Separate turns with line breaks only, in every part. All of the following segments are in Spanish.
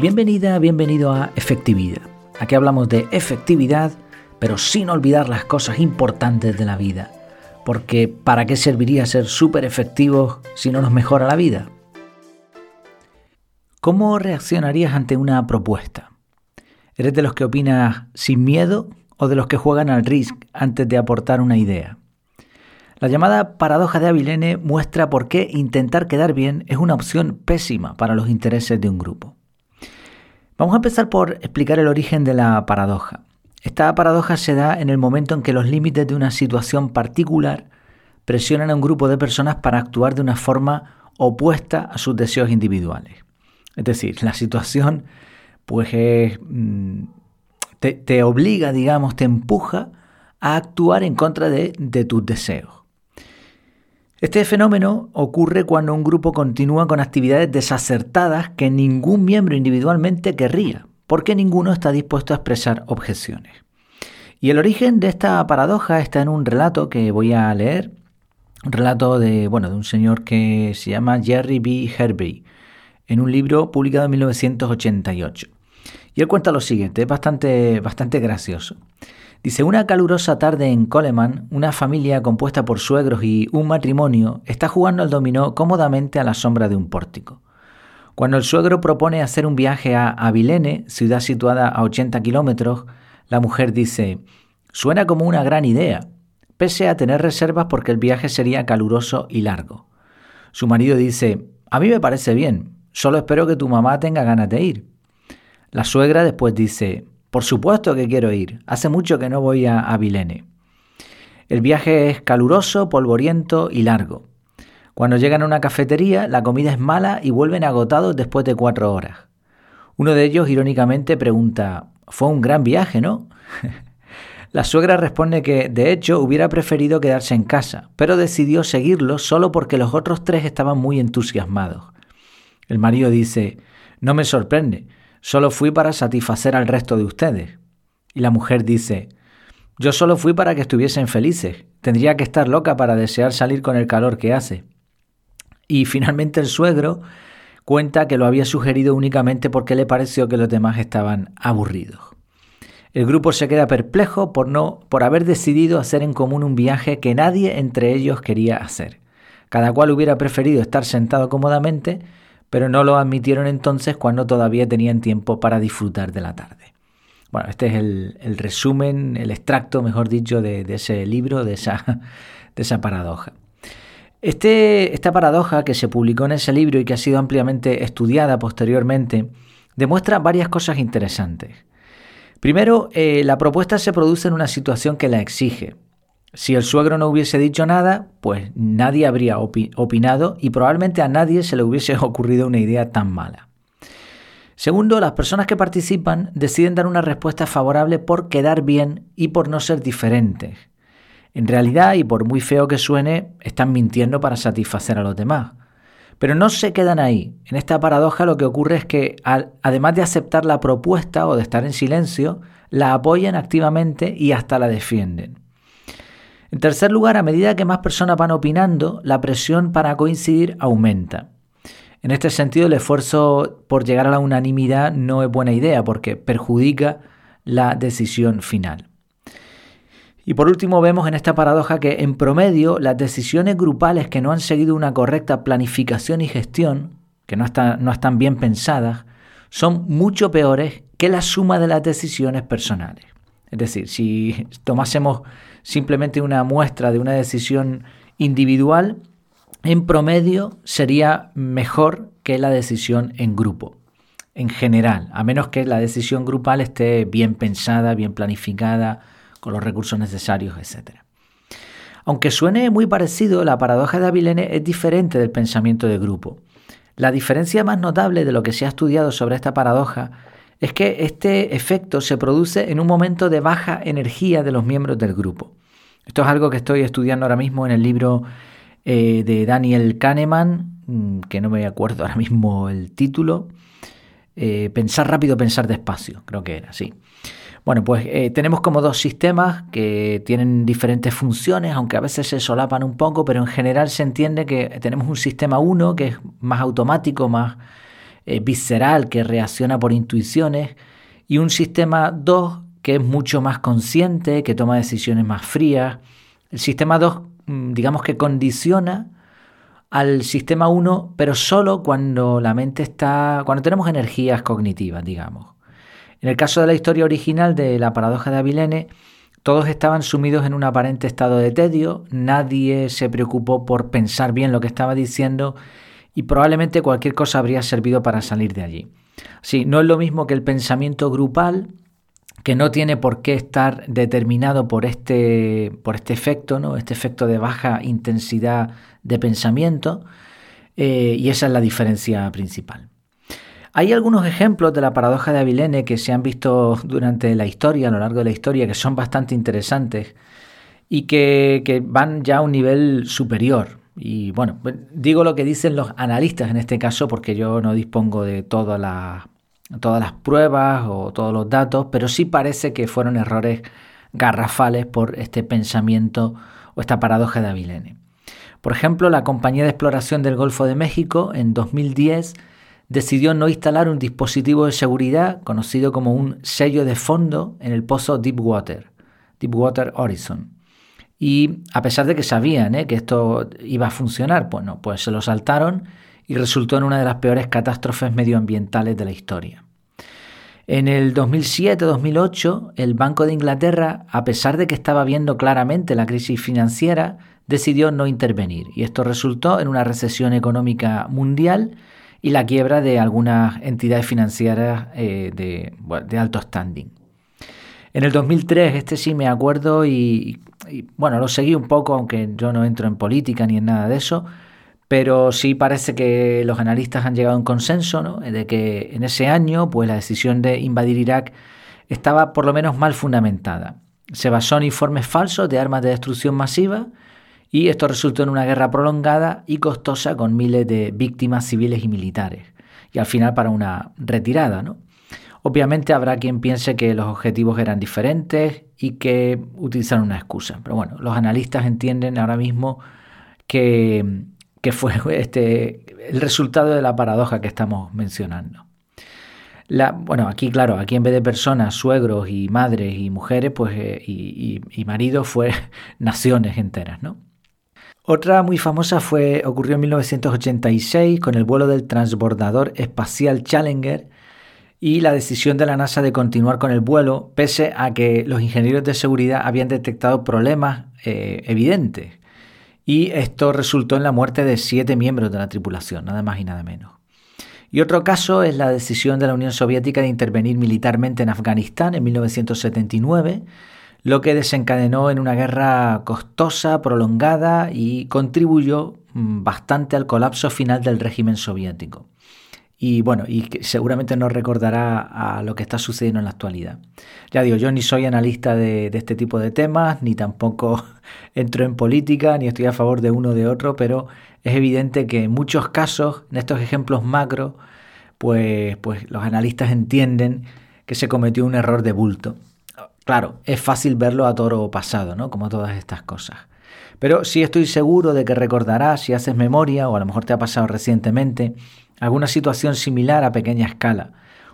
Bienvenida, bienvenido a Efectividad. Aquí hablamos de efectividad, pero sin olvidar las cosas importantes de la vida. Porque ¿para qué serviría ser súper efectivos si no nos mejora la vida? ¿Cómo reaccionarías ante una propuesta? ¿Eres de los que opinas sin miedo o de los que juegan al risk antes de aportar una idea? La llamada paradoja de Avilene muestra por qué intentar quedar bien es una opción pésima para los intereses de un grupo. Vamos a empezar por explicar el origen de la paradoja. Esta paradoja se da en el momento en que los límites de una situación particular presionan a un grupo de personas para actuar de una forma opuesta a sus deseos individuales. Es decir, la situación pues mm, te, obliga, digamos, te empuja a actuar en contra de tus deseos. Este fenómeno ocurre cuando un grupo continúa con actividades desacertadas que ningún miembro individualmente querría, porque ninguno está dispuesto a expresar objeciones. Y el origen de esta paradoja está en un relato que voy a leer, un relato de, bueno, de un señor que se llama Jerry B. Herbie, en un libro publicado en 1988. Y él cuenta lo siguiente, es bastante, bastante gracioso. Dice, una calurosa tarde en Coleman, una familia compuesta por suegros y un matrimonio está jugando al dominó cómodamente a la sombra de un pórtico. Cuando el suegro propone hacer un viaje a Avilene, ciudad situada a 80 kilómetros, la mujer dice, suena como una gran idea, pese a tener reservas porque el viaje sería caluroso y largo. Su marido dice, a mí me parece bien, solo espero que tu mamá tenga ganas de ir. La suegra después dice, por supuesto que quiero ir. Hace mucho que no voy a Avilene. El viaje es caluroso, polvoriento y largo. Cuando llegan a una cafetería, la comida es mala y vuelven agotados después de cuatro horas. Uno de ellos, irónicamente, pregunta, fue un gran viaje, ¿no? la suegra responde que, de hecho, hubiera preferido quedarse en casa, pero decidió seguirlo solo porque los otros tres estaban muy entusiasmados. El marido dice, no me sorprende, Solo fui para satisfacer al resto de ustedes. Y la mujer dice, yo solo fui para que estuviesen felices. Tendría que estar loca para desear salir con el calor que hace. Y finalmente el suegro cuenta que lo había sugerido únicamente porque le pareció que los demás estaban aburridos. El grupo se queda perplejo por no por haber decidido hacer en común un viaje que nadie entre ellos quería hacer. Cada cual hubiera preferido estar sentado cómodamente pero no lo admitieron entonces cuando todavía tenían tiempo para disfrutar de la tarde. Bueno, este es el, resumen, el extracto, mejor dicho, de, ese libro, de esa, de esa paradoja. Este, esta paradoja que se publicó en ese libro y que ha sido ampliamente estudiada posteriormente, demuestra varias cosas interesantes. Primero, eh, la propuesta se produce en una situación que la exige, si el suegro no hubiese dicho nada, pues nadie habría opinado y probablemente a nadie se le hubiese ocurrido una idea tan mala. Segundo, las personas que participan deciden dar una respuesta favorable por quedar bien y por no ser diferentes. En realidad, y por muy feo que suene, están mintiendo para satisfacer a los demás. Pero no se quedan ahí. En esta paradoja lo que ocurre es que, además de aceptar la propuesta o de estar en silencio, la apoyan activamente y hasta la defienden. En tercer lugar, a medida que más personas van opinando, la presión para coincidir aumenta. En este sentido, el esfuerzo por llegar a la unanimidad no es buena idea porque perjudica la decisión final. Y por último, vemos en esta paradoja que en promedio las decisiones grupales que no han seguido una correcta planificación y gestión, que no no están bien pensadas, son mucho peores que la suma de las decisiones personales. Es decir, si tomásemos simplemente una muestra de una decisión individual, en promedio sería mejor que la decisión en grupo, en general, a menos que la decisión grupal esté bien pensada, bien planificada, con los recursos necesarios, etc. Aunque suene muy parecido, la paradoja de Avilene es diferente del pensamiento de grupo. La diferencia más notable de lo que se ha estudiado sobre esta paradoja es que este efecto se produce en un momento de baja energía de los miembros del grupo. Esto es algo que estoy estudiando ahora mismo en el libro eh, de Daniel Kahneman, mm, que no me acuerdo ahora mismo el título. Eh, pensar rápido, pensar despacio, creo que era, sí. Bueno, pues eh, tenemos como dos sistemas que tienen diferentes funciones, aunque a veces se solapan un poco, pero en general se entiende que tenemos un sistema 1 que es más automático, más eh, visceral que reacciona por intuiciones y un sistema 2 que es mucho más consciente, que toma decisiones más frías. El sistema 2 mm, digamos que condiciona al sistema 1, pero solo cuando la mente está, cuando tenemos energías cognitivas, digamos. En el caso de la historia original de la paradoja de Avilene, todos estaban sumidos en un aparente estado de tedio, nadie se preocupó por pensar bien lo que estaba diciendo y probablemente cualquier cosa habría servido para salir de allí. Sí, no es lo mismo que el pensamiento grupal, que no tiene por qué estar determinado por este, por este efecto, ¿no? este efecto de baja intensidad de pensamiento, eh, y esa es la diferencia principal. Hay algunos ejemplos de la paradoja de Avilene que se han visto durante la historia, a lo largo de la historia, que son bastante interesantes y que, que van ya a un nivel superior. Y bueno, digo lo que dicen los analistas en este caso porque yo no dispongo de todas las, todas las pruebas o todos los datos, pero sí parece que fueron errores garrafales por este pensamiento o esta paradoja de Avilene. Por ejemplo, la Compañía de Exploración del Golfo de México en 2010 decidió no instalar un dispositivo de seguridad conocido como un sello de fondo en el pozo Deepwater, Deepwater Horizon. Y a pesar de que sabían ¿eh? que esto iba a funcionar, pues no, pues se lo saltaron y resultó en una de las peores catástrofes medioambientales de la historia. En el 2007-2008, el Banco de Inglaterra, a pesar de que estaba viendo claramente la crisis financiera, decidió no intervenir y esto resultó en una recesión económica mundial y la quiebra de algunas entidades financieras eh, de, alto standing. En el 2003, este sí me acuerdo y, bueno, lo seguí un poco, aunque yo no entro en política ni en nada de eso, pero sí parece que los analistas han llegado a un consenso ¿no? de que en ese año pues la decisión de invadir Irak estaba por lo menos mal fundamentada. Se basó en informes falsos de armas de destrucción masiva y esto resultó en una guerra prolongada y costosa con miles de víctimas civiles y militares, y al final para una retirada. ¿no? Obviamente habrá quien piense que los objetivos eran diferentes y que utilizaron una excusa, pero bueno, los analistas entienden ahora mismo que, que fue este, el resultado de la paradoja que estamos mencionando. La, bueno, aquí claro, aquí en vez de personas, suegros y madres y mujeres, pues eh, y, y, y maridos fue naciones enteras, ¿no? Otra muy famosa fue, ocurrió en 1986 con el vuelo del transbordador espacial Challenger y la decisión de la NASA de continuar con el vuelo, pese a que los ingenieros de seguridad habían detectado problemas eh, evidentes. Y esto resultó en la muerte de siete miembros de la tripulación, nada más y nada menos. Y otro caso es la decisión de la Unión Soviética de intervenir militarmente en Afganistán en 1979 lo que desencadenó en una guerra costosa, prolongada y contribuyó mm, bastante al colapso final del régimen soviético. Y bueno, y seguramente nos recordará a lo que está sucediendo en la actualidad. Ya digo, yo ni soy analista de, de este tipo de temas, ni tampoco entro en política, ni estoy a favor de uno o de otro, pero es evidente que en muchos casos, en estos ejemplos macro, pues, pues los analistas entienden que se cometió un error de bulto. Claro, es fácil verlo a toro pasado, ¿no? Como todas estas cosas. Pero sí estoy seguro de que recordarás, si haces memoria, o a lo mejor te ha pasado recientemente, alguna situación similar a pequeña escala.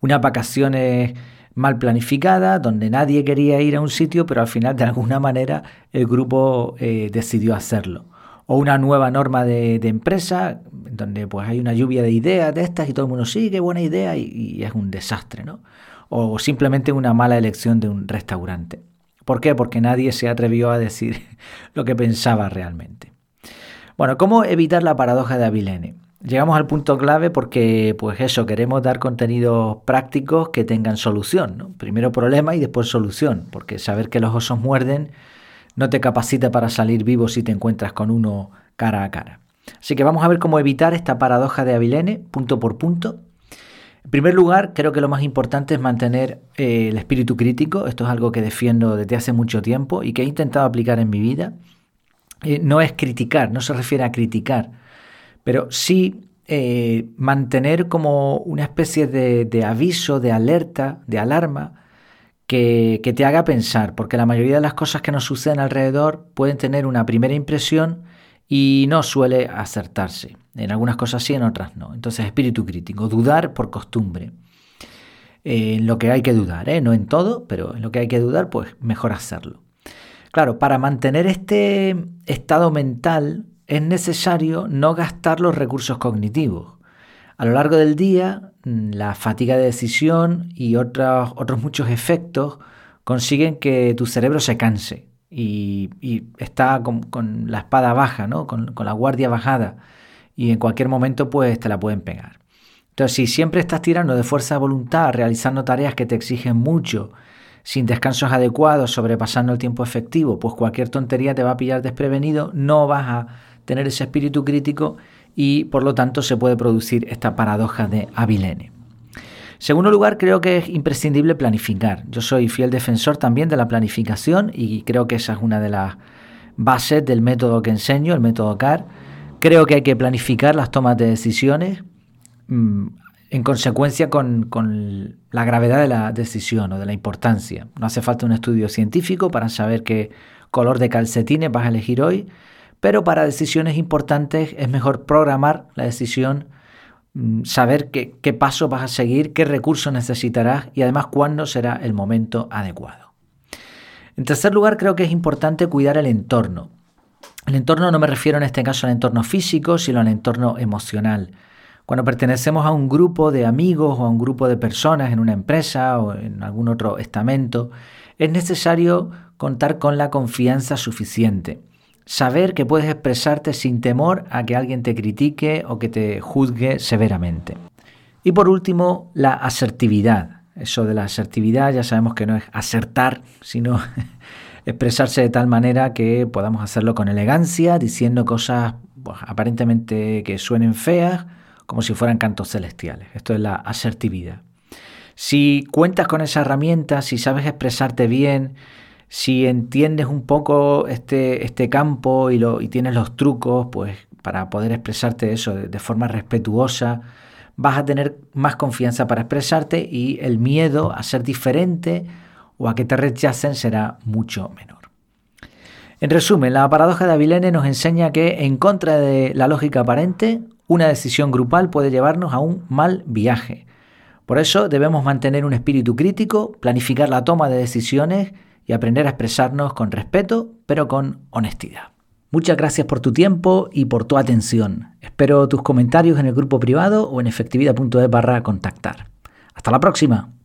Unas vacaciones mal planificadas, donde nadie quería ir a un sitio, pero al final de alguna manera el grupo eh, decidió hacerlo. O una nueva norma de, empresa, donde pues hay una lluvia de ideas de estas y todo el mundo sigue, qué buena idea, y, y es un desastre, ¿no? o simplemente una mala elección de un restaurante. ¿Por qué? Porque nadie se atrevió a decir lo que pensaba realmente. Bueno, ¿cómo evitar la paradoja de Avilene? Llegamos al punto clave porque, pues eso, queremos dar contenidos prácticos que tengan solución. Primero problema y después solución, porque saber que los osos muerden no te capacita para salir vivo si te encuentras con uno cara a cara. Así que vamos a ver cómo evitar esta paradoja de Avilene, punto por punto, en primer lugar, creo que lo más importante es mantener eh, el espíritu crítico. Esto es algo que defiendo desde hace mucho tiempo y que he intentado aplicar en mi vida. Eh, no es criticar, no se refiere a criticar, pero sí eh, mantener como una especie de, aviso, de alerta, de alarma, que, que, te haga pensar, porque la mayoría de las cosas que nos suceden alrededor pueden tener una primera impresión y no suele acertarse. En algunas cosas sí, en otras no. Entonces, espíritu crítico, dudar por costumbre. en lo que hay que dudar, ¿eh? no en todo, pero en lo que hay que dudar, pues mejor hacerlo. Claro, para mantener este estado mental es necesario no gastar los recursos cognitivos. A lo largo del día, mm, la fatiga de decisión y otros, muchos efectos consiguen que tu cerebro se canse y, está con, la espada baja, ¿no? con, con la guardia bajada y en cualquier momento pues te la pueden pegar. Entonces, si siempre estás tirando de fuerza de voluntad, realizando tareas que te exigen mucho, sin descansos adecuados, sobrepasando el tiempo efectivo, pues cualquier tontería te va a pillar desprevenido, no vas a tener ese espíritu crítico y por lo tanto se puede producir esta paradoja de Avilene. Segundo lugar, creo que es imprescindible planificar. Yo soy fiel defensor también de la planificación y creo que esa es una de las bases del método que enseño, el método CAR. Creo que hay que planificar las tomas de decisiones mm, en consecuencia con, la gravedad de la decisión o de la importancia. No hace falta un estudio científico para saber qué color de calcetines vas a elegir hoy, pero para decisiones importantes es mejor programar la decisión, mm, saber qué, qué paso vas a seguir, qué recursos necesitarás y además cuándo será el momento adecuado. En tercer lugar, creo que es importante cuidar el entorno. El entorno no me refiero en este caso al entorno físico, sino al entorno emocional. Cuando pertenecemos a un grupo de amigos o a un grupo de personas en una empresa o en algún otro estamento, es necesario contar con la confianza suficiente. Saber que puedes expresarte sin temor a que alguien te critique o que te juzgue severamente. Y por último, la asertividad. Eso de la asertividad ya sabemos que no es acertar, sino expresarse de tal manera que podamos hacerlo con elegancia, diciendo cosas pues, aparentemente que suenen feas como si fueran cantos celestiales. Esto es la asertividad. Si cuentas con esa herramienta, si sabes expresarte bien, si entiendes un poco este, este campo y, lo, y, tienes los trucos, pues para poder expresarte eso de, de forma respetuosa, vas a tener más confianza para expresarte y el miedo a ser diferente o a que te rechacen será mucho menor. En resumen, la paradoja de Avilene nos enseña que, en contra de la lógica aparente, una decisión grupal puede llevarnos a un mal viaje. Por eso debemos mantener un espíritu crítico, planificar la toma de decisiones y aprender a expresarnos con respeto, pero con honestidad. Muchas gracias por tu tiempo y por tu atención. Espero tus comentarios en el grupo privado o en efectividad.es barra contactar. Hasta la próxima.